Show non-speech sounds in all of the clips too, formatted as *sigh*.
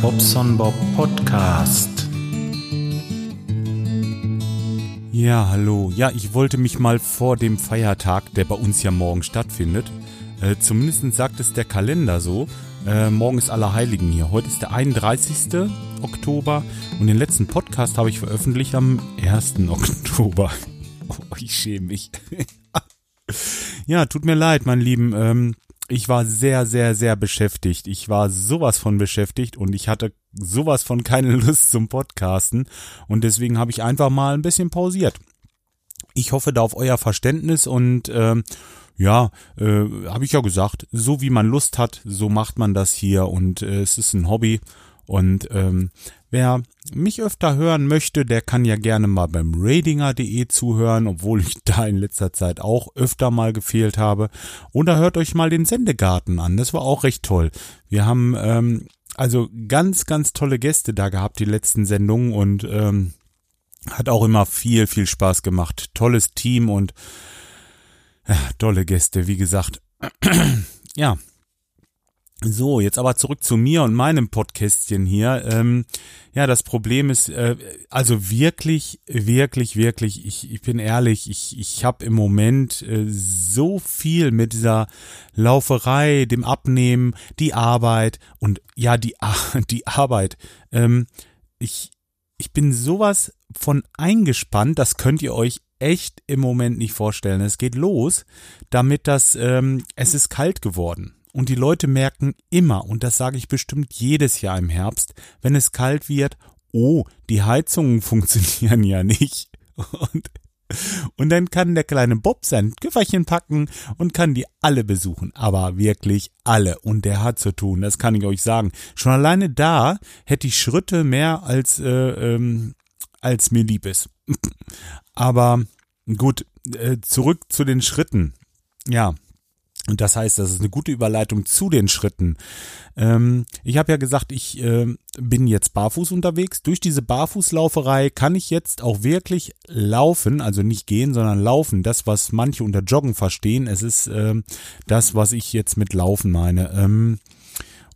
Bobson Bob Podcast. Ja, hallo. Ja, ich wollte mich mal vor dem Feiertag, der bei uns ja morgen stattfindet, äh, zumindest sagt es der Kalender so, äh, morgen ist Allerheiligen hier. Heute ist der 31. Oktober und den letzten Podcast habe ich veröffentlicht am 1. *laughs* Oktober. Oh, ich schäme mich. *laughs* ja, tut mir leid, mein Lieben. Ähm, ich war sehr, sehr, sehr beschäftigt. Ich war sowas von beschäftigt und ich hatte sowas von keine *laughs* Lust zum Podcasten und deswegen habe ich einfach mal ein bisschen pausiert. Ich hoffe da auf euer Verständnis und ähm, ja, äh, habe ich ja gesagt, so wie man Lust hat, so macht man das hier und äh, es ist ein Hobby und ähm, wer mich öfter hören möchte, der kann ja gerne mal beim radinger.de zuhören, obwohl ich da in letzter Zeit auch öfter mal gefehlt habe. Oder hört euch mal den Sendegarten an, das war auch recht toll. Wir haben ähm, also ganz, ganz tolle Gäste da gehabt, die letzten Sendungen und ähm, hat auch immer viel, viel Spaß gemacht. Tolles Team und ja, tolle Gäste, wie gesagt. *clears throat* ja, so, jetzt aber zurück zu mir und meinem Podcastchen hier. Ähm, ja, das Problem ist, äh, also wirklich, wirklich, wirklich, ich, ich bin ehrlich, ich, ich habe im Moment äh, so viel mit dieser Lauferei, dem Abnehmen, die Arbeit und ja, die, *laughs* die Arbeit. Ähm, ich, ich bin sowas von eingespannt, das könnt ihr euch echt im Moment nicht vorstellen. Es geht los damit, dass ähm, es ist kalt geworden. Und die Leute merken immer, und das sage ich bestimmt jedes Jahr im Herbst, wenn es kalt wird, oh, die Heizungen *laughs* funktionieren ja nicht. Und, und dann kann der kleine Bob sein Köfferchen packen und kann die alle besuchen. Aber wirklich alle. Und der hat zu tun, das kann ich euch sagen. Schon alleine da hätte ich Schritte mehr als, äh, ähm, als mir lieb ist. *laughs* Aber gut, äh, zurück zu den Schritten. Ja, und das heißt, das ist eine gute Überleitung zu den Schritten. Ähm, ich habe ja gesagt, ich äh, bin jetzt barfuß unterwegs. Durch diese Barfußlauferei kann ich jetzt auch wirklich laufen, also nicht gehen, sondern laufen. Das, was manche unter Joggen verstehen, es ist äh, das, was ich jetzt mit Laufen meine. Ähm,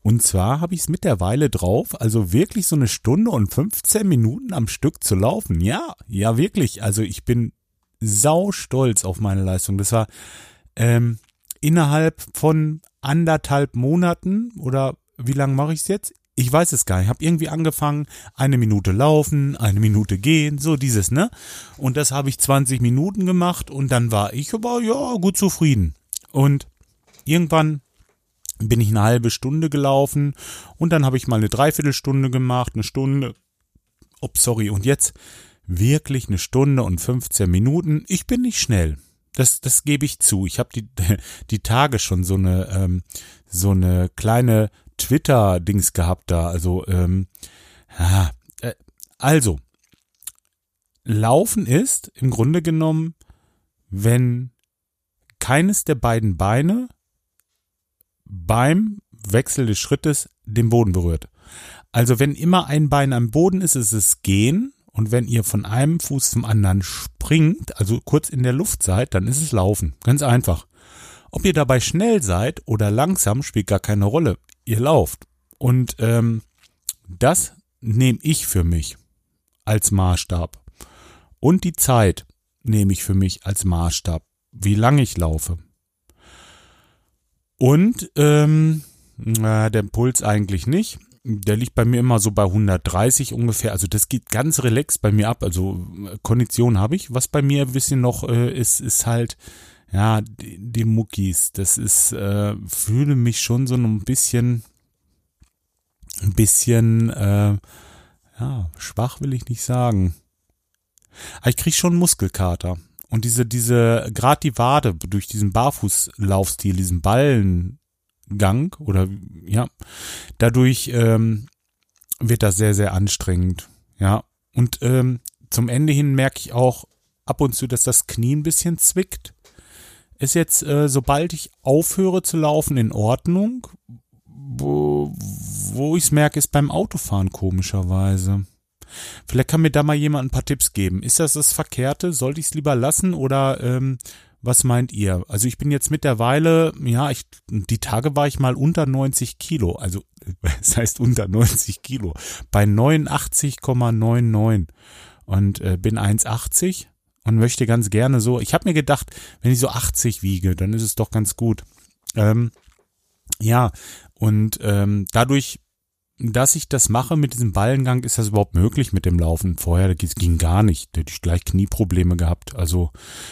und zwar habe ich es mittlerweile drauf, also wirklich so eine Stunde und 15 Minuten am Stück zu laufen. Ja, ja wirklich. Also ich bin sau stolz auf meine Leistung. Das war ähm, innerhalb von anderthalb Monaten oder wie lange mache ich es jetzt? Ich weiß es gar nicht. Ich habe irgendwie angefangen, eine Minute laufen, eine Minute gehen, so dieses, ne? Und das habe ich 20 Minuten gemacht und dann war ich aber ja gut zufrieden. Und irgendwann bin ich eine halbe Stunde gelaufen und dann habe ich mal eine Dreiviertelstunde gemacht, eine Stunde. Oh, sorry. Und jetzt wirklich eine Stunde und 15 Minuten. Ich bin nicht schnell. Das, das gebe ich zu. Ich habe die, *laughs* die Tage schon so eine, ähm, so eine kleine Twitter-Dings gehabt da. Also, ähm, ja, äh, also, Laufen ist im Grunde genommen, wenn keines der beiden Beine beim Wechsel des Schrittes den Boden berührt. Also wenn immer ein Bein am Boden ist, ist es Gehen und wenn ihr von einem Fuß zum anderen springt, also kurz in der Luft seid, dann ist es Laufen. Ganz einfach. Ob ihr dabei schnell seid oder langsam, spielt gar keine Rolle. Ihr lauft. Und ähm, das nehme ich für mich als Maßstab. Und die Zeit nehme ich für mich als Maßstab, wie lange ich laufe. Und ähm, na, der Puls eigentlich nicht der liegt bei mir immer so bei 130 ungefähr. Also das geht ganz relaxed bei mir ab. Also äh, Kondition habe ich. Was bei mir ein bisschen noch äh, ist, ist halt, ja, die, die Muckis. Das ist, äh, fühle mich schon so ein bisschen, ein bisschen, äh, ja, schwach will ich nicht sagen. Aber ich kriege schon Muskelkater. Und diese, diese, gerade die Wade durch diesen Barfußlaufstil, diesen Ballen, Gang oder ja, dadurch ähm, wird das sehr, sehr anstrengend. Ja, und ähm, zum Ende hin merke ich auch ab und zu, dass das Knie ein bisschen zwickt. Ist jetzt, äh, sobald ich aufhöre zu laufen, in Ordnung. Wo, wo ich es merke, ist beim Autofahren komischerweise. Vielleicht kann mir da mal jemand ein paar Tipps geben. Ist das das Verkehrte? Sollte ich es lieber lassen oder ähm, Was meint ihr? Also ich bin jetzt mittlerweile, ja, ich, die Tage war ich mal unter 90 Kilo. Also, *laughs* das heißt unter 90 Kilo. Bei 89,99 und äh, bin 1,80 und möchte ganz gerne so. Ich habe mir gedacht, wenn ich so 80 wiege, dann ist es doch ganz gut. Ähm, ja, und ähm, dadurch dass ich das mache mit diesem Ballengang, ist das überhaupt möglich mit dem Laufen. Vorher das ging gar nicht. Da hätte ich gleich Knieprobleme gehabt. Also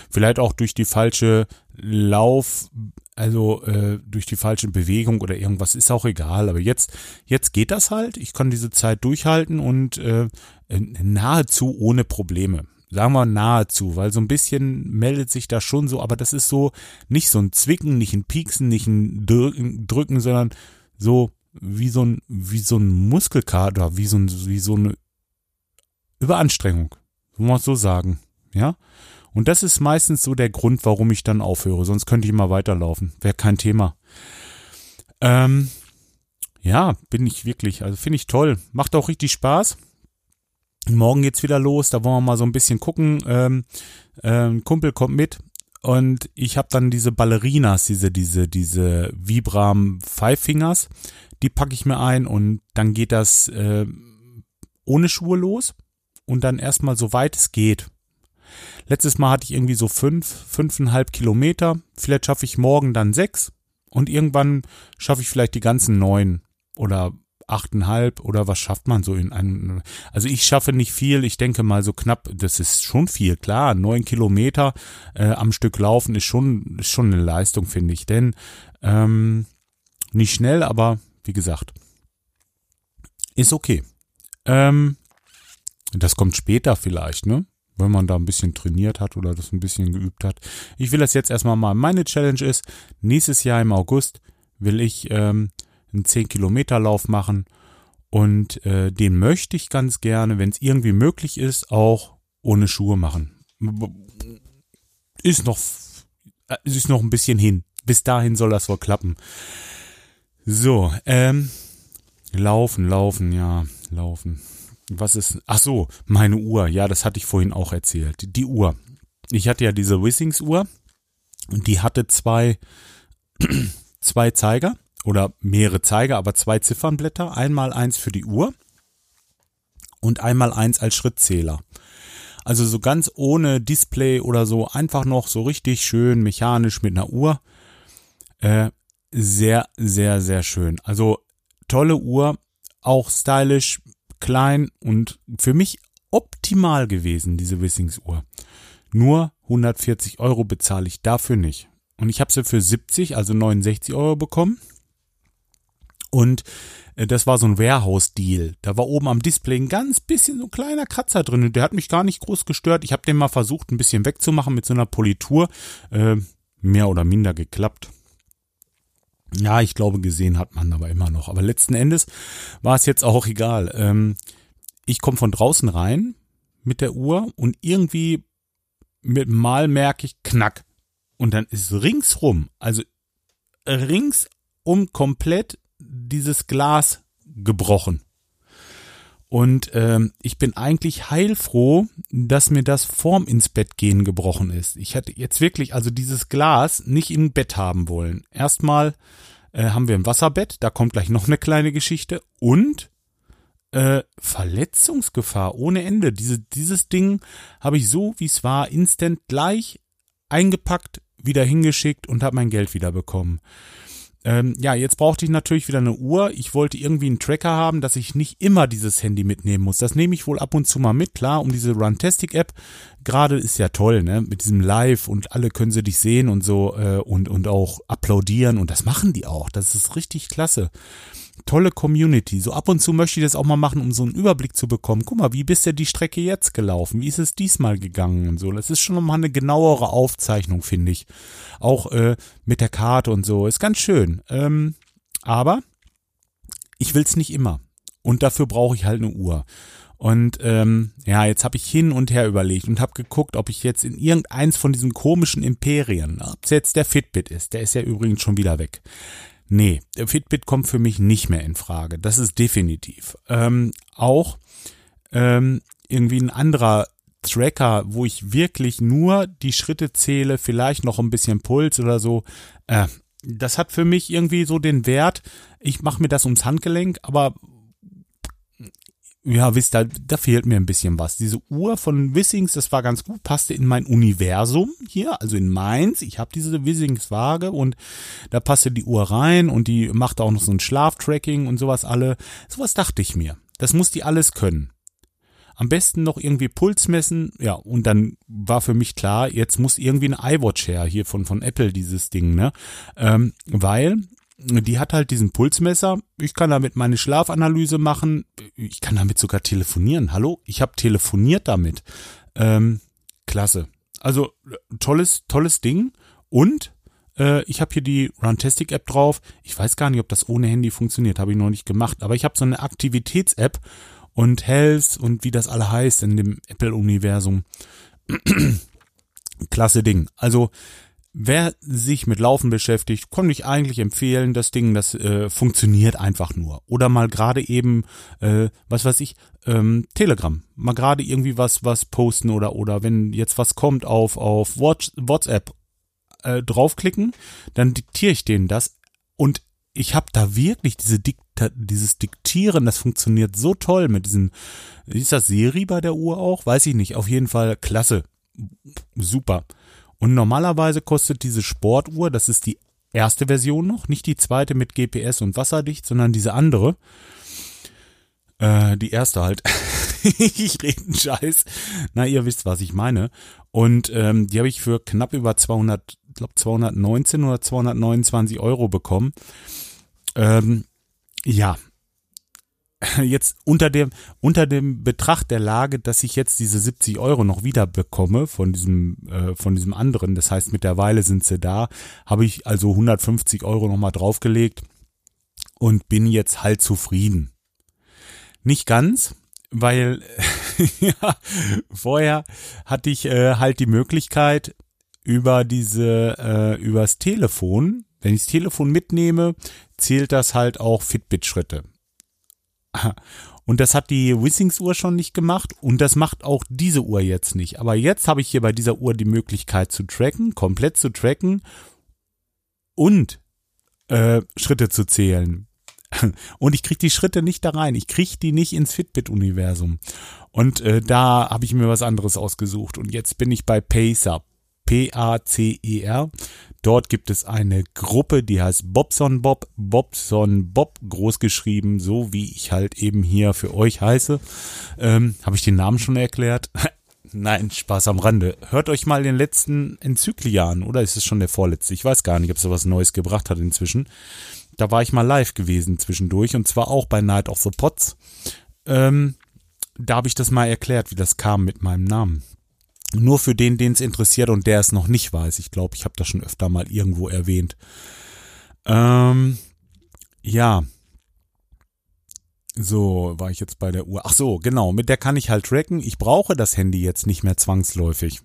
vielleicht auch durch die falsche Lauf, also äh, durch die falsche Bewegung oder irgendwas, ist auch egal. Aber jetzt, jetzt geht das halt. Ich kann diese Zeit durchhalten und äh, nahezu ohne Probleme. Sagen wir nahezu, weil so ein bisschen meldet sich da schon so, aber das ist so nicht so ein Zwicken, nicht ein Pieksen, nicht ein Drücken, sondern so wie so ein, wie so ein Muskelkater, wie so ein, wie so eine Überanstrengung. Muss man so sagen. Ja? Und das ist meistens so der Grund, warum ich dann aufhöre. Sonst könnte ich immer weiterlaufen. Wäre kein Thema. Ähm, ja, bin ich wirklich. Also finde ich toll. Macht auch richtig Spaß. Morgen geht's wieder los. Da wollen wir mal so ein bisschen gucken. Ähm, ähm, Kumpel kommt mit. Und ich habe dann diese Ballerinas, diese, diese, diese Vibram Five Fingers die packe ich mir ein und dann geht das äh, ohne Schuhe los und dann erstmal so weit es geht. Letztes Mal hatte ich irgendwie so fünf, fünfeinhalb Kilometer. Vielleicht schaffe ich morgen dann sechs und irgendwann schaffe ich vielleicht die ganzen neun oder achteinhalb oder was schafft man so in einem, also ich schaffe nicht viel, ich denke mal so knapp, das ist schon viel, klar, neun Kilometer äh, am Stück laufen ist schon, ist schon eine Leistung, finde ich, denn ähm, nicht schnell, aber wie gesagt, ist okay. Ähm, das kommt später vielleicht, ne? Wenn man da ein bisschen trainiert hat oder das ein bisschen geübt hat. Ich will das jetzt erstmal mal. Meine Challenge ist, nächstes Jahr im August will ich ähm, einen 10-Kilometer-Lauf machen und äh, den möchte ich ganz gerne, wenn es irgendwie möglich ist, auch ohne Schuhe machen. Ist noch, äh, ist noch ein bisschen hin. Bis dahin soll das wohl klappen. So, ähm, laufen, laufen, ja, laufen. Was ist, ach so, meine Uhr, ja, das hatte ich vorhin auch erzählt. Die Uhr. Ich hatte ja diese Wissings Uhr und die hatte zwei, *clears throat* zwei Zeiger oder mehrere Zeiger, aber zwei Ziffernblätter. Einmal eins für die Uhr und einmal eins als Schrittzähler. Also so ganz ohne Display oder so, einfach noch so richtig schön mechanisch mit einer Uhr. Äh, sehr, sehr, sehr schön. Also tolle Uhr, auch stylisch, klein und für mich optimal gewesen, diese Wissings Uhr. Nur 140 Euro bezahle ich dafür nicht. Und ich habe sie für 70, also 69 Euro bekommen. Und äh, das war so ein Warehouse-Deal. Da war oben am Display ein ganz bisschen so ein kleiner Kratzer drin. Der hat mich gar nicht groß gestört. Ich habe den mal versucht, ein bisschen wegzumachen mit so einer Politur. Äh, mehr oder minder geklappt. Ja, ich glaube, gesehen hat man aber immer noch. Aber letzten Endes war es jetzt auch egal. Ähm, ich komme von draußen rein mit der Uhr und irgendwie mit Mal merke ich Knack. Und dann ist ringsrum, also ringsum komplett dieses Glas gebrochen. Und ähm, ich bin eigentlich heilfroh, dass mir das vorm ins Bett gehen gebrochen ist. Ich hätte jetzt wirklich also dieses Glas nicht im Bett haben wollen. Erstmal äh, haben wir ein Wasserbett, da kommt gleich noch eine kleine Geschichte und äh, Verletzungsgefahr ohne Ende. Diese, dieses Ding habe ich so, wie es war, instant gleich eingepackt, wieder hingeschickt und habe mein Geld wieder bekommen. Ähm, ja, jetzt brauchte ich natürlich wieder eine Uhr. Ich wollte irgendwie einen Tracker haben, dass ich nicht immer dieses Handy mitnehmen muss. Das nehme ich wohl ab und zu mal mit, klar, um diese Runtastic-App. Gerade ist ja toll, ne? Mit diesem Live und alle können sie dich sehen und so äh, und, und auch applaudieren und das machen die auch. Das ist richtig klasse tolle Community. So ab und zu möchte ich das auch mal machen, um so einen Überblick zu bekommen. Guck mal, wie bist du die Strecke jetzt gelaufen? Wie ist es diesmal gegangen und so? Das ist schon nochmal eine genauere Aufzeichnung, finde ich. Auch äh, mit der Karte und so. Ist ganz schön. Ähm, aber ich will's nicht immer. Und dafür brauche ich halt eine Uhr. Und ähm, ja, jetzt habe ich hin und her überlegt und habe geguckt, ob ich jetzt in irgendeins von diesen komischen Imperien, ob es jetzt der Fitbit ist, der ist ja übrigens schon wieder weg, Nee, Fitbit kommt für mich nicht mehr in Frage. Das ist definitiv. Ähm, auch ähm, irgendwie ein anderer Tracker, wo ich wirklich nur die Schritte zähle, vielleicht noch ein bisschen Puls oder so, äh, das hat für mich irgendwie so den Wert, ich mache mir das ums Handgelenk, aber ja, wisst ihr, da fehlt mir ein bisschen was. Diese Uhr von Wissings, das war ganz gut, passte in mein Universum hier, also in meins. Ich habe diese Wissings-Waage und da passte die Uhr rein und die macht auch noch so ein Schlaftracking und sowas alle. Sowas dachte ich mir. Das muss die alles können. Am besten noch irgendwie Puls messen, ja, und dann war für mich klar, jetzt muss irgendwie eine iWatch her, hier von, von Apple, dieses Ding, ne? Ähm, weil die hat halt diesen Pulsmesser. Ich kann damit meine Schlafanalyse machen. Ich kann damit sogar telefonieren. Hallo, ich habe telefoniert damit. Ähm, klasse. Also tolles, tolles Ding. Und äh, ich habe hier die Runtastic App drauf. Ich weiß gar nicht, ob das ohne Handy funktioniert. Habe ich noch nicht gemacht. Aber ich habe so eine Aktivitäts-App und Health und wie das alle heißt in dem Apple-Universum. *clears throat* Klasse Ding. Also Wer sich mit Laufen beschäftigt, kann ich eigentlich empfehlen, das Ding, das äh, funktioniert einfach nur. Oder mal gerade eben, äh, was weiß ich, ähm, Telegram. Mal gerade irgendwie was, was posten oder oder wenn jetzt was kommt auf auf WhatsApp äh, draufklicken, dann diktiere ich denen das und ich habe da wirklich diese Dikta dieses Diktieren, das funktioniert so toll mit diesem, ist das Siri bei der Uhr auch? Weiß ich nicht. Auf jeden Fall klasse. Super. Und normalerweise kostet diese Sportuhr, das ist die erste Version noch, nicht die zweite mit GPS und wasserdicht, sondern diese andere. Äh, die erste halt. *laughs* ich rede einen Scheiß. Na, ihr wisst, was ich meine. Und ähm, die habe ich für knapp über 200, glaube 219 oder 229 Euro bekommen. Ähm, ja, *laughs* jetzt unter dem, unter dem Betracht der Lage, dass ich jetzt diese 70 Euro noch wieder bekomme von diesem, äh, von diesem anderen, das heißt mittlerweile sind sie da, habe ich also 150 Euro nochmal draufgelegt und bin jetzt halt zufrieden. Nicht ganz, weil *laughs* ja, vorher hatte ich äh, halt die Möglichkeit über diese, äh, übers Telefon, wenn ich das Telefon mitnehme, zählt das halt auch Fitbit-Schritte. Und das hat die Wissings-Uhr schon nicht gemacht und das macht auch diese Uhr jetzt nicht. Aber jetzt habe ich hier bei dieser Uhr die Möglichkeit zu tracken, komplett zu tracken und äh, Schritte zu zählen. *laughs* Und ich kriege die Schritte nicht da rein. Ich kriege die nicht ins Fitbit-Universum. Und äh, da habe ich mir was anderes ausgesucht. Und jetzt bin ich bei Pacer. P-A-C-E-R. Dort gibt es eine Gruppe, die heißt Bobson Bob, Bobson Bob, großgeschrieben, so wie ich halt eben hier für euch heiße. Ähm, Habe ich den Namen schon erklärt? *laughs* Nein, Spaß am Rande. Hört euch mal den letzten Enzyklia an, oder ist es schon der vorletzte? Ich weiß gar nicht, ob es was Neues gebracht hat inzwischen. Da war ich mal live gewesen zwischendurch und zwar auch bei Night of the Pots. Ähm, da habe ich das mal erklärt, wie das kam mit meinem Namen. Nur für den, den es interessiert und der es noch nicht weiß. Ich glaube, ich habe das schon öfter mal irgendwo erwähnt. Ähm, ja. So, war ich jetzt bei der Uhr. Ach so, genau, mit der kann ich halt tracken. Ich brauche das Handy jetzt nicht mehr zwangsläufig.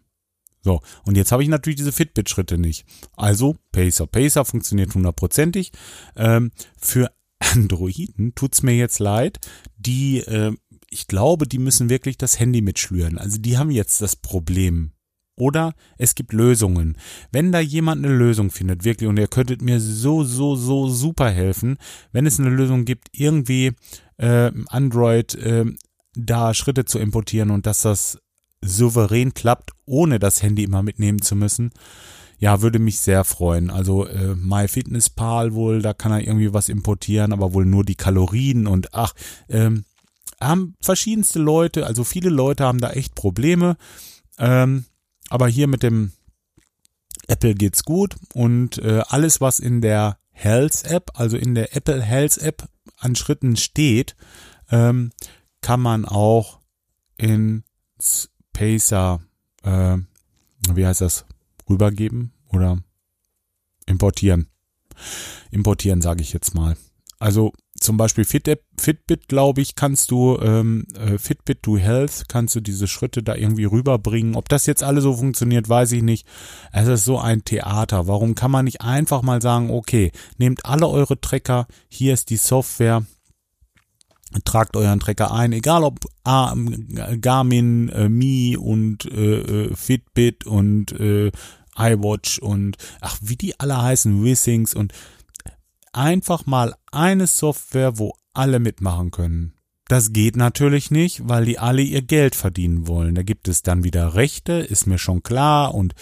So, und jetzt habe ich natürlich diese Fitbit-Schritte nicht. Also, Pacer. Pacer funktioniert hundertprozentig. Ähm, für Androiden tut's mir jetzt leid, die äh, ich glaube, die müssen wirklich das Handy mitschlüren. Also die haben jetzt das Problem. Oder es gibt Lösungen. Wenn da jemand eine Lösung findet, wirklich, und ihr könntet mir so, so, so super helfen, wenn es eine Lösung gibt, irgendwie äh, Android äh, da Schritte zu importieren und dass das souverän klappt, ohne das Handy immer mitnehmen zu müssen, ja, würde mich sehr freuen. Also äh, MyFitnessPal wohl, da kann er irgendwie was importieren, aber wohl nur die Kalorien und ach, ähm, haben verschiedenste Leute, also viele Leute haben da echt Probleme. Ähm, aber hier mit dem Apple geht's gut und äh, alles, was in der Health App, also in der Apple Health App an Schritten steht, ähm, kann man auch in Pacer, äh, wie heißt das, rübergeben oder importieren. Importieren, sage ich jetzt mal. Also zum Beispiel Fitbit, Fitbit glaube ich, kannst du, ähm, äh, Fitbit to Health, kannst du diese Schritte da irgendwie rüberbringen. Ob das jetzt alle so funktioniert, weiß ich nicht. Es ist so ein Theater. Warum kann man nicht einfach mal sagen, okay, nehmt alle eure Tracker, hier ist die Software, tragt euren Trecker ein, egal ob Garmin, äh, Mi und äh, äh, Fitbit und äh, iWatch und ach, wie die alle heißen, Wissings und einfach mal eine Software, wo alle mitmachen können. Das geht natürlich nicht, weil die alle ihr Geld verdienen wollen. Da gibt es dann wieder Rechte, ist mir schon klar. Und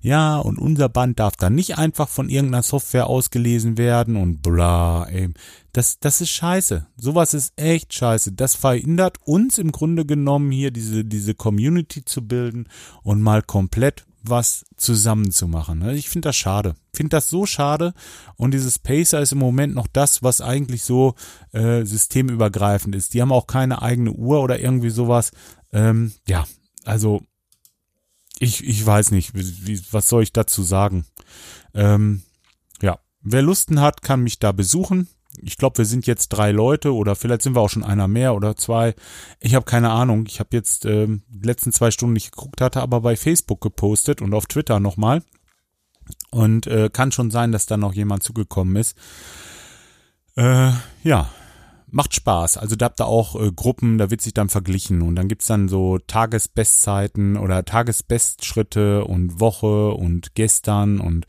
ja, und unser Band darf dann nicht einfach von irgendeiner Software ausgelesen werden und bla, ey. Das, das ist scheiße. Sowas ist echt scheiße. Das verhindert uns im Grunde genommen hier diese, diese Community zu bilden und mal komplett was zusammenzumachen. Ne? Ich finde das schade. Finde das so schade. Und dieses Pacer ist im Moment noch das, was eigentlich so äh, systemübergreifend ist. Die haben auch keine eigene Uhr oder irgendwie sowas. Ähm, ja, also ich, ich weiß nicht, wie, was soll ich dazu sagen. Ähm, ja, wer Lusten hat, kann mich da besuchen ich glaube, wir sind jetzt drei Leute oder vielleicht sind wir auch schon einer mehr oder zwei. Ich habe keine Ahnung. Ich habe jetzt ähm, die letzten zwei Stunden nicht geguckt, hatte aber bei Facebook gepostet und auf Twitter nochmal. Und äh, kann schon sein, dass da noch jemand zugekommen ist. Äh, ja, macht Spaß. Also da habt ihr auch äh, Gruppen, da wird sich dann verglichen und dann gibt's dann so Tagesbestzeiten oder Tagesbestschritte und Woche und gestern und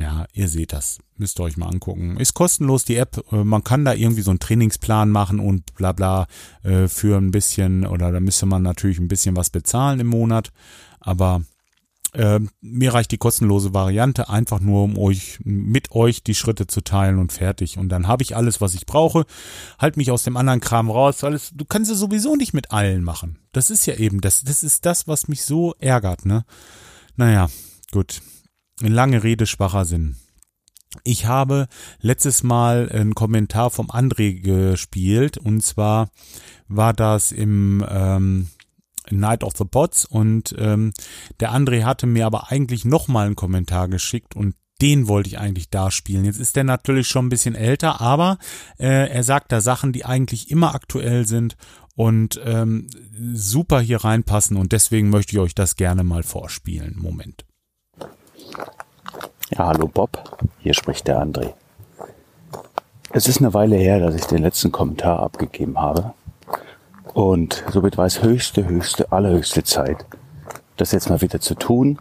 ja, ihr seht das. Müsst ihr euch mal angucken. Ist kostenlos die App. Äh, man kann da irgendwie so einen Trainingsplan machen und bla bla äh, für ein bisschen oder da müsste man natürlich ein bisschen was bezahlen im Monat. Aber äh, mir reicht die kostenlose Variante einfach nur, um euch mit euch die Schritte zu teilen und fertig. Und dann habe ich alles, was ich brauche. Halt mich aus dem anderen Kram raus. Alles, du kannst ja sowieso nicht mit allen machen. Das ist ja eben das. Das ist das, was mich so ärgert. Ne? Naja, gut. Lange Rede, schwacher Sinn. Ich habe letztes Mal einen Kommentar vom André gespielt und zwar war das im ähm, Night of the Pots und ähm, der André hatte mir aber eigentlich nochmal einen Kommentar geschickt und den wollte ich eigentlich da spielen. Jetzt ist der natürlich schon ein bisschen älter, aber äh, er sagt da Sachen, die eigentlich immer aktuell sind und ähm, super hier reinpassen und deswegen möchte ich euch das gerne mal vorspielen. Moment. Ja, hallo Bob, hier spricht der André. Es ist eine Weile her, dass ich den letzten Kommentar abgegeben habe. Und somit war es höchste, höchste, allerhöchste Zeit, das jetzt mal wieder zu tun.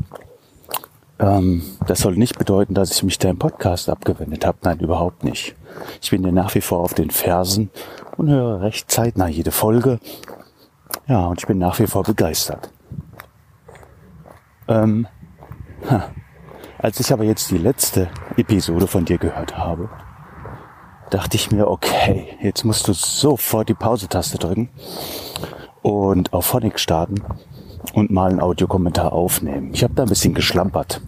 Ähm, das soll nicht bedeuten, dass ich mich deinem Podcast abgewendet habe. Nein, überhaupt nicht. Ich bin dir nach wie vor auf den Fersen und höre recht zeitnah jede Folge. Ja, und ich bin nach wie vor begeistert. Ähm, ha, als ich aber jetzt die letzte Episode von dir gehört habe, dachte ich mir, okay, jetzt musst du sofort die Pause-Taste drücken und auf Phonic starten und mal einen Audiokommentar aufnehmen. Ich habe da ein bisschen geschlampert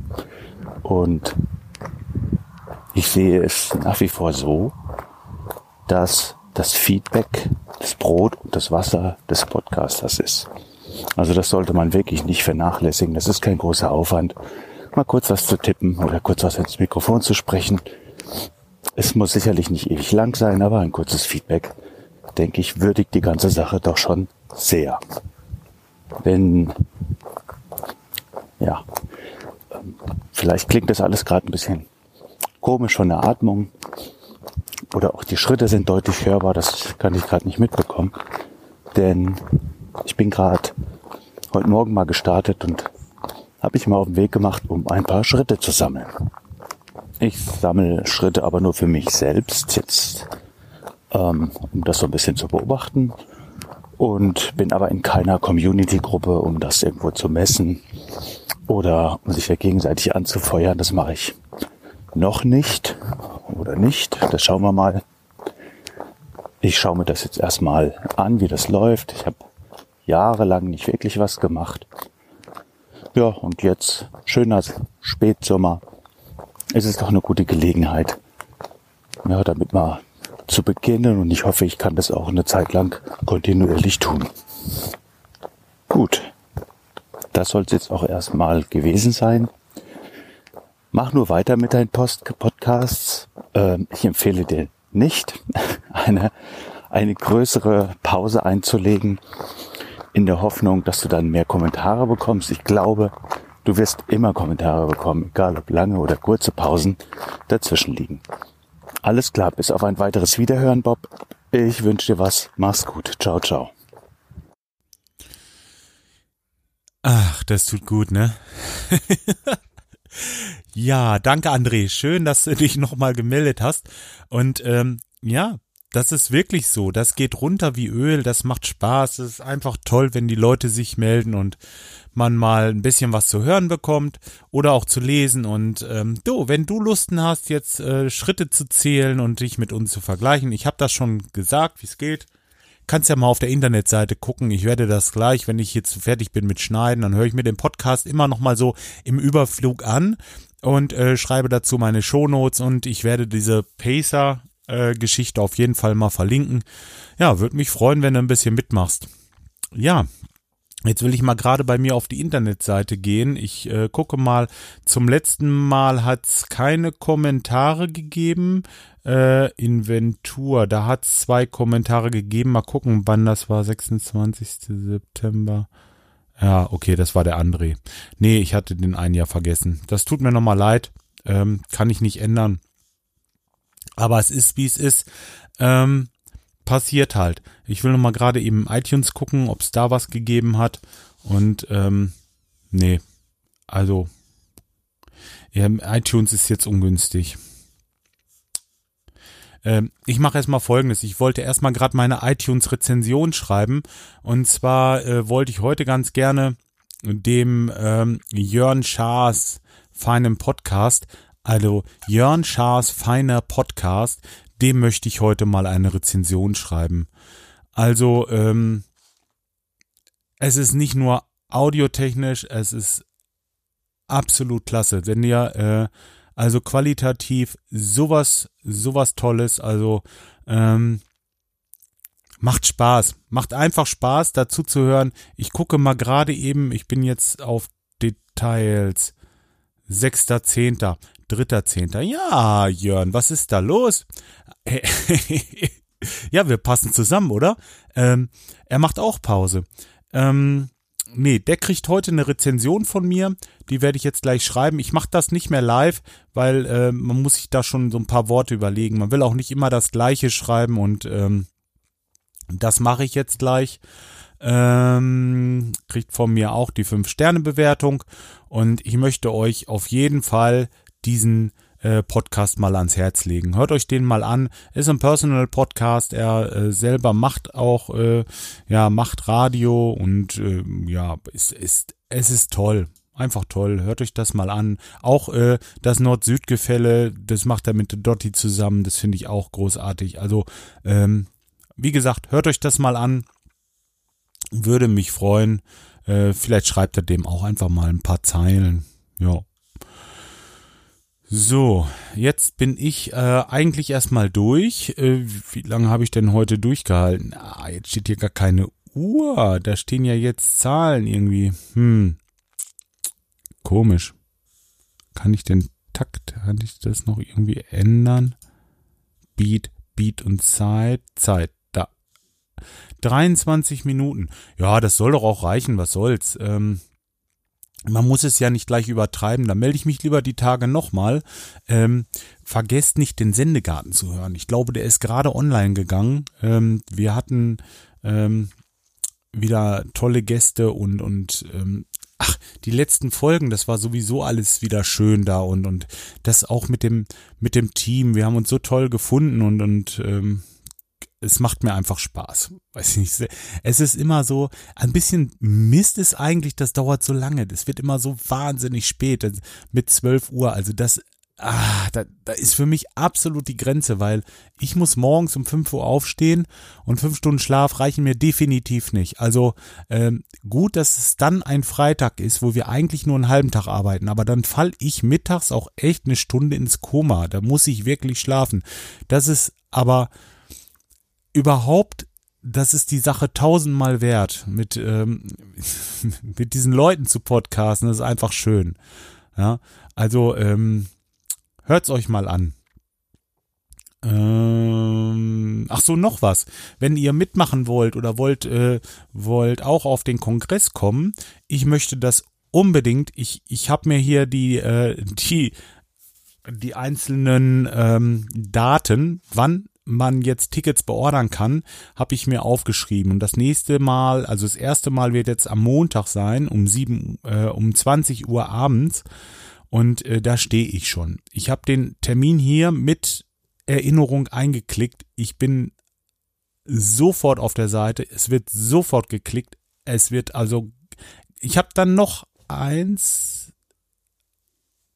und ich sehe es nach wie vor so, dass das Feedback das Brot und das Wasser des Podcasters ist. Also das sollte man wirklich nicht vernachlässigen. Das ist kein großer Aufwand mal kurz was zu tippen oder kurz was ins Mikrofon zu sprechen. Es muss sicherlich nicht ewig lang sein, aber ein kurzes Feedback, denke ich, würdigt die ganze Sache doch schon sehr. Wenn, ja, vielleicht klingt das alles gerade ein bisschen komisch von der Atmung oder auch die Schritte sind deutlich hörbar, das kann ich gerade nicht mitbekommen, denn ich bin gerade heute Morgen mal gestartet und habe ich mal auf den Weg gemacht, um ein paar Schritte zu sammeln. Ich sammle Schritte aber nur für mich selbst, jetzt ähm, um das so ein bisschen zu beobachten und bin aber in keiner Community-Gruppe, um das irgendwo zu messen oder um sich ja gegenseitig anzufeuern. Das mache ich noch nicht oder nicht. Das schauen wir mal. Ich schaue mir das jetzt erstmal an, wie das läuft. Ich habe jahrelang nicht wirklich was gemacht. Ja, und jetzt schöner Spätsommer. Es ist doch eine gute Gelegenheit, ja, damit mal zu beginnen und ich hoffe, ich kann das auch eine Zeit lang kontinuierlich tun. Gut, das soll es jetzt auch erstmal gewesen sein. Mach nur weiter mit deinen Post Podcasts. Ähm, ich empfehle dir nicht, *laughs* eine, eine größere Pause einzulegen in der Hoffnung, dass du dann mehr Kommentare bekommst. Ich glaube, du wirst immer Kommentare bekommen, egal ob lange oder kurze Pausen dazwischen liegen. Alles klar, bis auf ein weiteres Wiederhören, Bob. Ich wünsche dir was. Mach's gut. Ciao, ciao. Ach, das tut gut, ne? *laughs* ja, danke André. Schön, dass du dich nochmal gemeldet hast. Und ähm, ja, das ist wirklich so. Das geht runter wie Öl. Das macht Spaß. Es ist einfach toll, wenn die Leute sich melden und man mal ein bisschen was zu hören bekommt oder auch zu lesen. Und ähm, du, wenn du Lusten hast, jetzt äh, Schritte zu zählen und dich mit uns zu vergleichen, ich habe das schon gesagt, wie es geht kannst ja mal auf der Internetseite gucken. Ich werde das gleich, wenn ich jetzt fertig bin mit Schneiden, dann höre ich mir den Podcast immer noch mal so im Überflug an und äh, schreibe dazu meine Shownotes und ich werde diese Pacer Geschichte auf jeden Fall mal verlinken. Ja, würde mich freuen, wenn du ein bisschen mitmachst. Ja, Jetzt will ich mal gerade bei mir auf die Internetseite gehen. Ich äh, gucke mal, zum letzten Mal hat's keine Kommentare gegeben. Äh, Inventur, da hat's zwei Kommentare gegeben. Mal gucken, wann das war. 26. September. Ja, okay, das war der André. Nee, ich hatte den einen ja vergessen. Das tut mir nochmal leid. Ähm, kann ich nicht ändern. Aber es ist, wie es ist. Ähm, passiert halt. Ich will noch mal gerade eben iTunes gucken, ob es da was gegeben hat. Und ähm, nee, also ja, iTunes ist jetzt ungünstig. Ähm, ich mache erstmal folgendes. Ich wollte erstmal gerade meine iTunes-Rezension schreiben. Und zwar äh, wollte ich heute ganz gerne dem ähm, Jörn Schaas feinen Podcast, also Jörn Schaas feiner Podcast, dem möchte ich heute mal eine Rezension schreiben. Also, ähm, es ist nicht nur audiotechnisch, es ist absolut klasse. Wenn ihr äh, also qualitativ sowas, sowas Tolles, also ähm, macht Spaß, macht einfach Spaß dazu zu hören. Ich gucke mal gerade eben, ich bin jetzt auf Details. 6.10., 3.10. Ja, Jörn, was ist da los? *laughs* ja, wir passen zusammen, oder? Ähm, er macht auch Pause. Ähm, nee, der kriegt heute eine Rezension von mir. Die werde ich jetzt gleich schreiben. Ich mache das nicht mehr live, weil äh, man muss sich da schon so ein paar Worte überlegen. Man will auch nicht immer das Gleiche schreiben und ähm, das mache ich jetzt gleich. Ähm, kriegt von mir auch die 5-Sterne-Bewertung und ich möchte euch auf jeden Fall diesen äh, Podcast mal ans Herz legen. Hört euch den mal an. Ist ein Personal Podcast. Er äh, selber macht auch, äh, ja, macht Radio und äh, ja, ist, ist, es ist toll. Einfach toll. Hört euch das mal an. Auch äh, das Nord-Süd-Gefälle, das macht er mit Dotti zusammen. Das finde ich auch großartig. Also, ähm, wie gesagt, hört euch das mal an. Würde mich freuen. Äh, vielleicht schreibt er dem auch einfach mal ein paar Zeilen. Ja. So, jetzt bin ich äh, eigentlich erstmal durch. Äh, wie lange habe ich denn heute durchgehalten? Ah, jetzt steht hier gar keine Uhr. Da stehen ja jetzt Zahlen irgendwie. Hm. Komisch. Kann ich den Takt, kann ich das noch irgendwie ändern? Beat, Beat und Zeit, Zeit, da. 23 Minuten. Ja, das soll doch auch reichen, was soll's. Ähm, man muss es ja nicht gleich übertreiben, da melde ich mich lieber die Tage nochmal. Ähm, vergesst nicht, den Sendegarten zu hören. Ich glaube, der ist gerade online gegangen. Ähm, wir hatten ähm, wieder tolle Gäste und, und ähm, ach, die letzten Folgen, das war sowieso alles wieder schön da und, und das auch mit dem, mit dem Team. Wir haben uns so toll gefunden und, und ähm, es macht mir einfach Spaß. Weiß ich nicht. Es ist immer so, ein bisschen Mist ist eigentlich, das dauert so lange. Das wird immer so wahnsinnig spät, mit 12 Uhr. Also das, ah, da, da ist für mich absolut die Grenze, weil ich muss morgens um 5 Uhr aufstehen und fünf Stunden Schlaf reichen mir definitiv nicht. Also ähm, gut, dass es dann ein Freitag ist, wo wir eigentlich nur einen halben Tag arbeiten, aber dann fall ich mittags auch echt eine Stunde ins Koma. Da muss ich wirklich schlafen. Das ist aber überhaupt, das ist die Sache tausendmal wert, mit, ähm, *laughs* mit diesen Leuten zu podcasten. Das ist einfach schön. Ja, also ähm, hört's euch mal an. Ähm, ach so, noch was. Wenn ihr mitmachen wollt oder wollt, äh, wollt auch auf den Kongress kommen, ich möchte das unbedingt. Ich, ich habe mir hier die, äh, die, die einzelnen ähm, Daten, wann man jetzt Tickets beordern kann, habe ich mir aufgeschrieben. Und das nächste Mal, also das erste Mal wird jetzt am Montag sein, um sieben, äh, um 20 Uhr abends. Und äh, da stehe ich schon. Ich habe den Termin hier mit Erinnerung eingeklickt. Ich bin sofort auf der Seite. Es wird sofort geklickt. Es wird also, ich habe dann noch eins,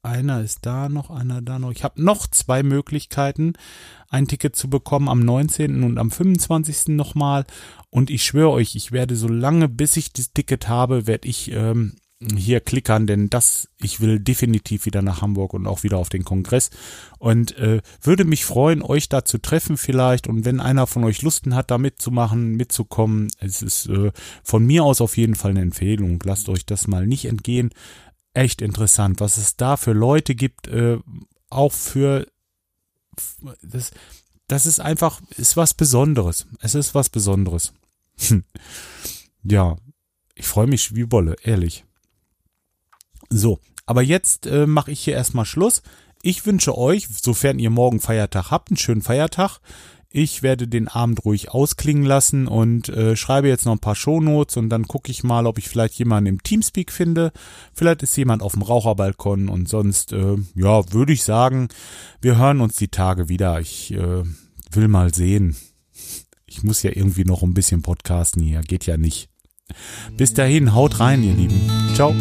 einer ist da noch, einer da noch. Ich habe noch zwei Möglichkeiten, ein Ticket zu bekommen am 19. und am 25. nochmal. Und ich schwöre euch, ich werde so lange, bis ich das Ticket habe, werde ich ähm, hier klickern, denn das, ich will definitiv wieder nach Hamburg und auch wieder auf den Kongress und äh, würde mich freuen, euch da zu treffen vielleicht und wenn einer von euch Lusten hat, da mitzumachen, mitzukommen, es ist äh, von mir aus auf jeden Fall eine Empfehlung, lasst euch das mal nicht entgehen, echt interessant, was es da für Leute gibt, äh, auch für das, das ist einfach, ist was Besonderes, es ist was Besonderes. ja, ich freue mich wie Bolle, ehrlich. So, aber jetzt äh, mache ich hier erstmal Schluss. Ich wünsche euch, sofern ihr morgen Feiertag habt, einen schönen Feiertag. Ich werde den Abend ruhig ausklingen lassen und äh, schreibe jetzt noch ein paar Shownotes und dann gucke ich mal, ob ich vielleicht jemanden im Teamspeak finde. Vielleicht ist jemand auf dem Raucherbalkon und sonst, äh, ja, würde ich sagen, wir hören uns die Tage wieder. Ich äh, will mal sehen. Ich muss ja irgendwie noch ein bisschen podcasten hier, geht ja nicht. Bis dahin, haut rein, ihr Lieben. Ciao.